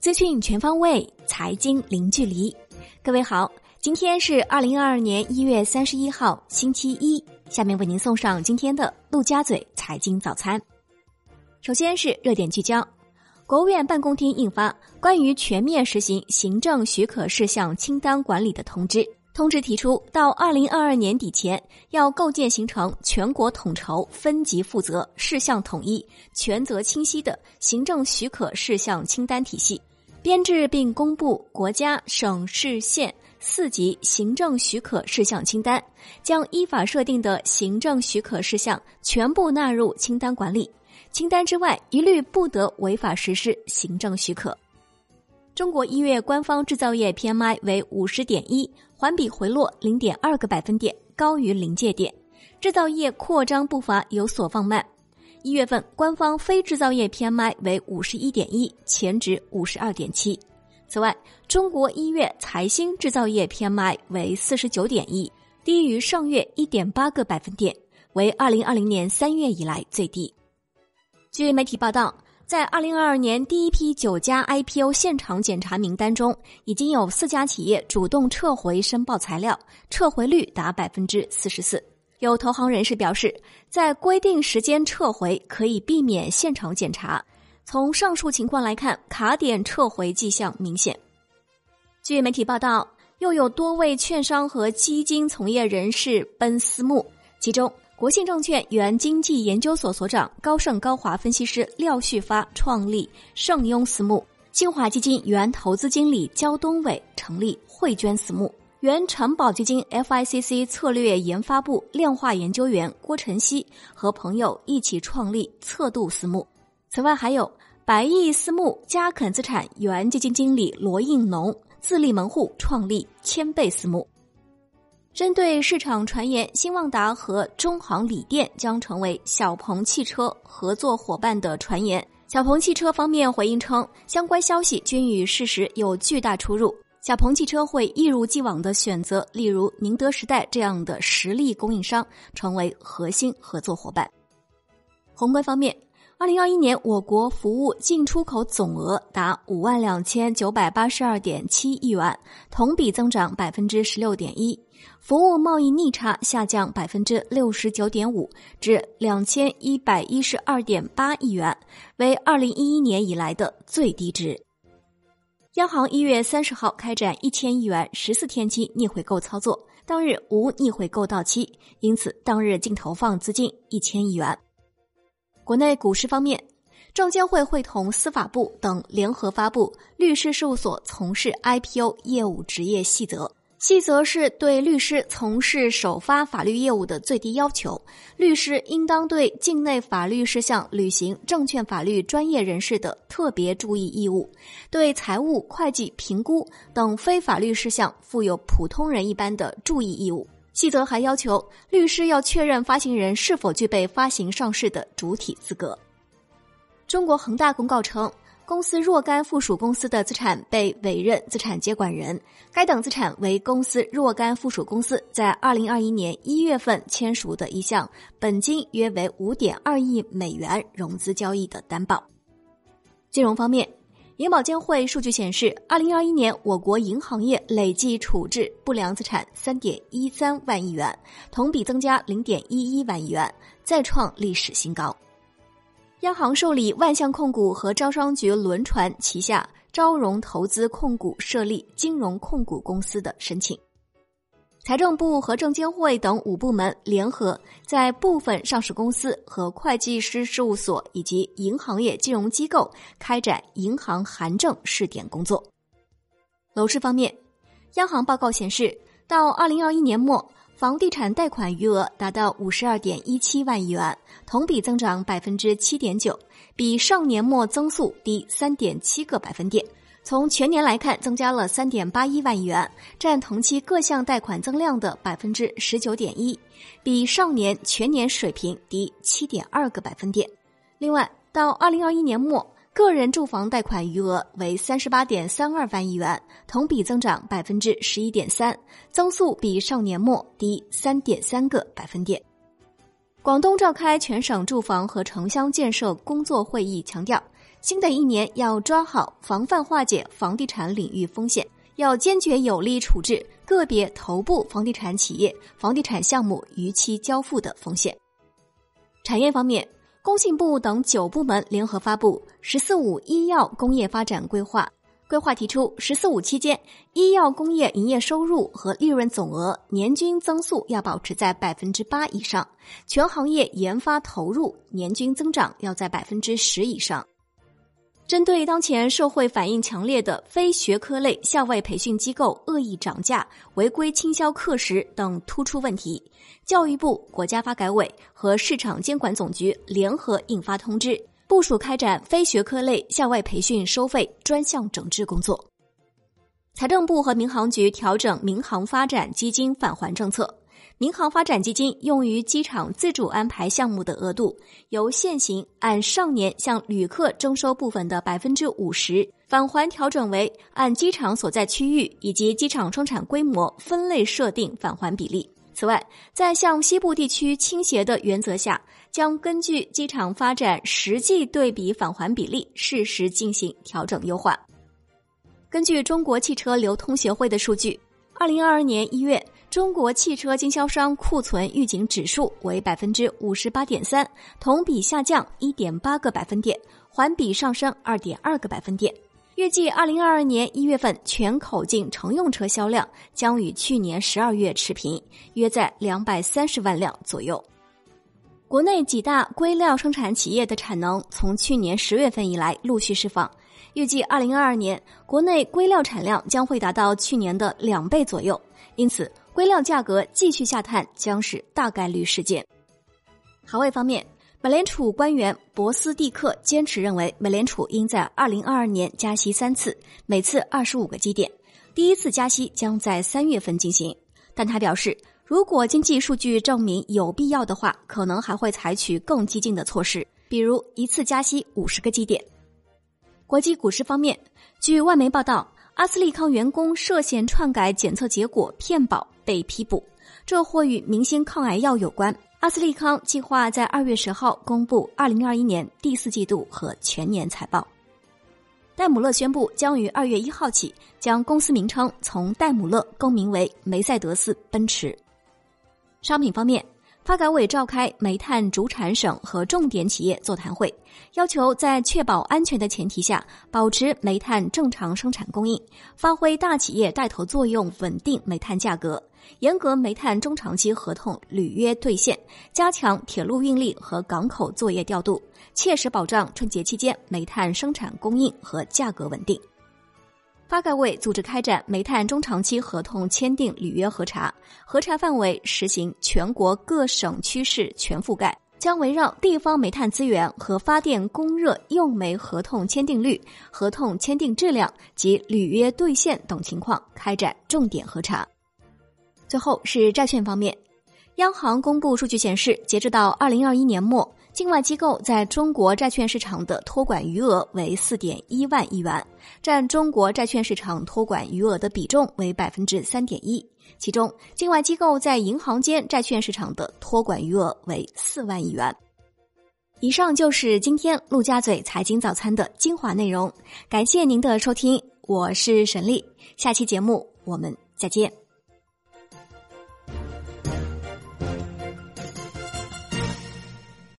资讯全方位，财经零距离。各位好，今天是二零二二年一月三十一号，星期一。下面为您送上今天的陆家嘴财经早餐。首先是热点聚焦，国务院办公厅印发《关于全面实行行政许可事项清单管理的通知》。通知提出，到二零二二年底前，要构建形成全国统筹、分级负责、事项统一、权责清晰的行政许可事项清单体系，编制并公布国家、省市县四级行政许可事项清单，将依法设定的行政许可事项全部纳入清单管理，清单之外一律不得违法实施行政许可。中国一月官方制造业 PMI 为五十点一，环比回落零点二个百分点，高于临界点，制造业扩张步伐有所放慢。一月份官方非制造业 PMI 为五十一点一，前值五十二点七。此外，中国一月财新制造业 PMI 为四十九点一，低于上月一点八个百分点，为二零二零年三月以来最低。据媒体报道。在二零二二年第一批九家 IPO 现场检查名单中，已经有四家企业主动撤回申报材料，撤回率达百分之四十四。有投行人士表示，在规定时间撤回可以避免现场检查。从上述情况来看，卡点撤回迹象明显。据媒体报道，又有多位券商和基金从业人士奔私募，其中。国信证券原经济研究所所长高盛高华分析师廖旭发创立盛庸私募，新华基金原投资经理焦东伟成立汇捐私募，原城保基金 FICC 策略研发部量化研究员郭晨曦和朋友一起创立策度私募。此外，还有百亿私募嘉肯资产原基金经理罗应农自立门户创立千倍私募。针对市场传言，新旺达和中航锂电将成为小鹏汽车合作伙伴的传言，小鹏汽车方面回应称，相关消息均与事实有巨大出入。小鹏汽车会一如既往的选择，例如宁德时代这样的实力供应商，成为核心合作伙伴。宏观方面。二零二一年，我国服务进出口总额达五万两千九百八十二点七亿元，同比增长百分之十六点一，服务贸易逆差下降百分之六十九点五，至两千一百一十二点八亿元，为二零一一年以来的最低值。央行一月三十号开展一千亿元十四天期逆回购操作，当日无逆回购到期，因此当日净投放资金一千亿元。国内股市方面，证监会会同司法部等联合发布《律师事务所从事 IPO 业务职业细则》，细则是对律师从事首发法律业务的最低要求。律师应当对境内法律事项履行证券法律专业人士的特别注意义务，对财务会计评估等非法律事项负有普通人一般的注意义务。细则还要求律师要确认发行人是否具备发行上市的主体资格。中国恒大公告称，公司若干附属公司的资产被委任资产接管人，该等资产为公司若干附属公司在二零二一年一月份签署的一项本金约为五点二亿美元融资交易的担保。金融方面。银保监会数据显示，二零二一年我国银行业累计处置不良资产三点一三万亿元，同比增加零点一一万亿元，再创历史新高。央行受理万象控股和招商局轮船旗下招融投资控股设立金融控股公司的申请。财政部和证监会等五部门联合，在部分上市公司和会计师事务所以及银行业金融机构开展银行函证试点工作。楼市方面，央行报告显示，到二零二一年末，房地产贷款余额达到五十二点一七万亿元，同比增长百分之七点九，比上年末增速低三点七个百分点。从全年来看，增加了三点八一万亿元，占同期各项贷款增量的百分之十九点一，比上年全年水平低七点二个百分点。另外，到二零二一年末，个人住房贷款余额为三十八点三二万亿元，同比增长百分之十一点三，增速比上年末低三点三个百分点。广东召开全省住房和城乡建设工作会议，强调新的一年要抓好防范化解房地产领域风险，要坚决有力处置个别头部房地产企业房地产项目逾期交付的风险。产业方面，工信部等九部门联合发布《“十四五”医药工业发展规划》。规划提出，“十四五”期间，医药工业营业收入和利润总额年均增速要保持在百分之八以上，全行业研发投入年均增长要在百分之十以上。针对当前社会反应强烈的非学科类校外培训机构恶意涨价、违规倾销课时等突出问题，教育部、国家发改委和市场监管总局联合印发通知。部署开展非学科类校外培训收费专项整治工作。财政部和民航局调整民航发展基金返还政策，民航发展基金用于机场自主安排项目的额度，由现行按上年向旅客征收部分的百分之五十返还，调整为按机场所在区域以及机场生产规模分类设定返还比例。此外，在向西部地区倾斜的原则下，将根据机场发展实际对比返还比例，适时进行调整优化。根据中国汽车流通协会的数据，二零二二年一月，中国汽车经销商库存预警指数为百分之五十八点三，同比下降一点八个百分点，环比上升二点二个百分点。预计二零二二年一月份全口径乘用车销量将与去年十二月持平，约在两百三十万辆左右。国内几大硅料生产企业的产能从去年十月份以来陆续释放，预计二零二二年国内硅料产量将会达到去年的两倍左右，因此硅料价格继续下探将是大概率事件。海外方面。美联储官员博斯蒂克坚持认为，美联储应在二零二二年加息三次，每次二十五个基点。第一次加息将在三月份进行，但他表示，如果经济数据证明有必要的话，可能还会采取更激进的措施，比如一次加息五十个基点。国际股市方面，据外媒报道，阿斯利康员工涉嫌篡改检测结果骗保被批捕，这或与明星抗癌药有关。阿斯利康计划在二月十号公布二零二一年第四季度和全年财报。戴姆勒宣布将于二月一号起将公司名称从戴姆勒更名为梅赛德斯奔驰。商品方面。发改委召开煤炭主产省和重点企业座谈会，要求在确保安全的前提下，保持煤炭正常生产供应，发挥大企业带头作用，稳定煤炭价格，严格煤炭中长期合同履约兑现，加强铁路运力和港口作业调度，切实保障春节期间煤炭生产供应和价格稳定。发改委组织开展煤炭中长期合同签订履约核查，核查范围实行全国各省区市全覆盖，将围绕地方煤炭资源和发电供热用煤合同签订率、合同签订质量及履约兑现等情况开展重点核查。最后是债券方面，央行公布数据显示，截至到二零二一年末。境外机构在中国债券市场的托管余额为四点一万亿元，占中国债券市场托管余额的比重为百分之三点一。其中，境外机构在银行间债券市场的托管余额为四万亿元。以上就是今天陆家嘴财经早餐的精华内容，感谢您的收听，我是沈丽，下期节目我们再见。